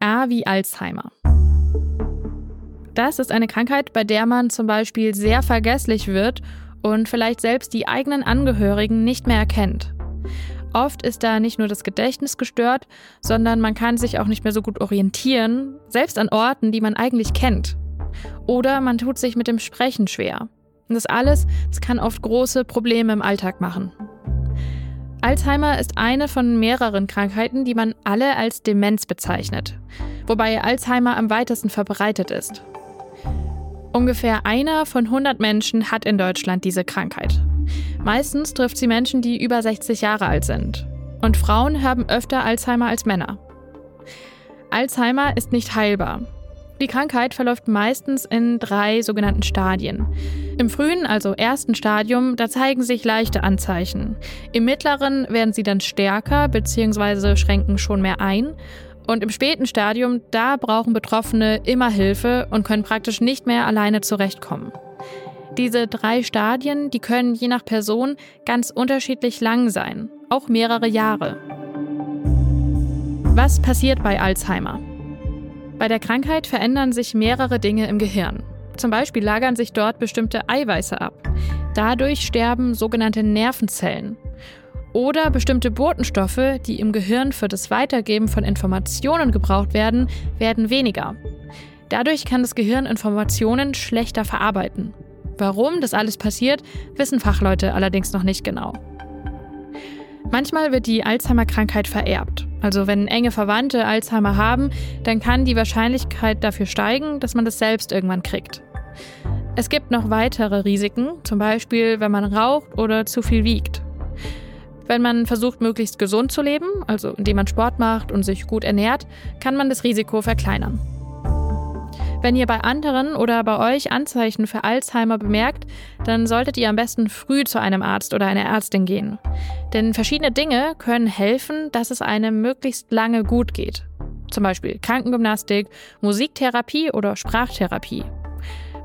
A wie Alzheimer. Das ist eine Krankheit, bei der man zum Beispiel sehr vergesslich wird und vielleicht selbst die eigenen Angehörigen nicht mehr erkennt. Oft ist da nicht nur das Gedächtnis gestört, sondern man kann sich auch nicht mehr so gut orientieren, selbst an Orten, die man eigentlich kennt. Oder man tut sich mit dem Sprechen schwer. Und das alles, das kann oft große Probleme im Alltag machen. Alzheimer ist eine von mehreren Krankheiten, die man alle als Demenz bezeichnet, wobei Alzheimer am weitesten verbreitet ist. Ungefähr einer von 100 Menschen hat in Deutschland diese Krankheit. Meistens trifft sie Menschen, die über 60 Jahre alt sind. Und Frauen haben öfter Alzheimer als Männer. Alzheimer ist nicht heilbar. Die Krankheit verläuft meistens in drei sogenannten Stadien. Im frühen, also ersten Stadium, da zeigen sich leichte Anzeichen. Im mittleren werden sie dann stärker bzw. schränken schon mehr ein. Und im späten Stadium, da brauchen Betroffene immer Hilfe und können praktisch nicht mehr alleine zurechtkommen. Diese drei Stadien, die können je nach Person ganz unterschiedlich lang sein, auch mehrere Jahre. Was passiert bei Alzheimer? Bei der Krankheit verändern sich mehrere Dinge im Gehirn. Zum Beispiel lagern sich dort bestimmte Eiweiße ab. Dadurch sterben sogenannte Nervenzellen. Oder bestimmte Botenstoffe, die im Gehirn für das Weitergeben von Informationen gebraucht werden, werden weniger. Dadurch kann das Gehirn Informationen schlechter verarbeiten. Warum das alles passiert, wissen Fachleute allerdings noch nicht genau. Manchmal wird die Alzheimer-Krankheit vererbt. Also wenn enge Verwandte Alzheimer haben, dann kann die Wahrscheinlichkeit dafür steigen, dass man das selbst irgendwann kriegt. Es gibt noch weitere Risiken, zum Beispiel wenn man raucht oder zu viel wiegt. Wenn man versucht, möglichst gesund zu leben, also indem man Sport macht und sich gut ernährt, kann man das Risiko verkleinern. Wenn ihr bei anderen oder bei euch Anzeichen für Alzheimer bemerkt, dann solltet ihr am besten früh zu einem Arzt oder einer Ärztin gehen. Denn verschiedene Dinge können helfen, dass es einem möglichst lange gut geht. Zum Beispiel Krankengymnastik, Musiktherapie oder Sprachtherapie.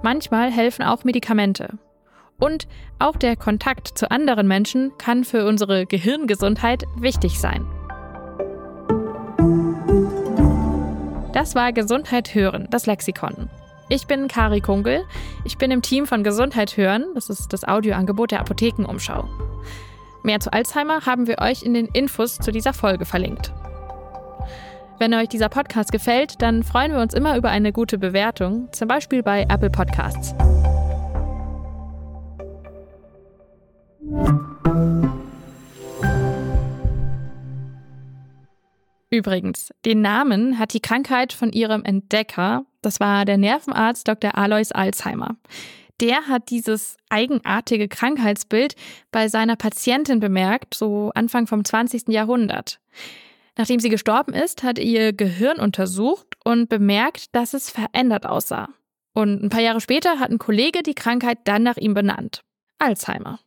Manchmal helfen auch Medikamente. Und auch der Kontakt zu anderen Menschen kann für unsere Gehirngesundheit wichtig sein. Das war Gesundheit hören, das Lexikon. Ich bin Kari Kunkel. Ich bin im Team von Gesundheit hören. Das ist das Audioangebot der Apothekenumschau. Mehr zu Alzheimer haben wir euch in den Infos zu dieser Folge verlinkt. Wenn euch dieser Podcast gefällt, dann freuen wir uns immer über eine gute Bewertung, zum Beispiel bei Apple Podcasts. Übrigens, den Namen hat die Krankheit von ihrem Entdecker, das war der Nervenarzt Dr. Alois Alzheimer. Der hat dieses eigenartige Krankheitsbild bei seiner Patientin bemerkt, so Anfang vom 20. Jahrhundert. Nachdem sie gestorben ist, hat er ihr Gehirn untersucht und bemerkt, dass es verändert aussah. Und ein paar Jahre später hat ein Kollege die Krankheit dann nach ihm benannt. Alzheimer.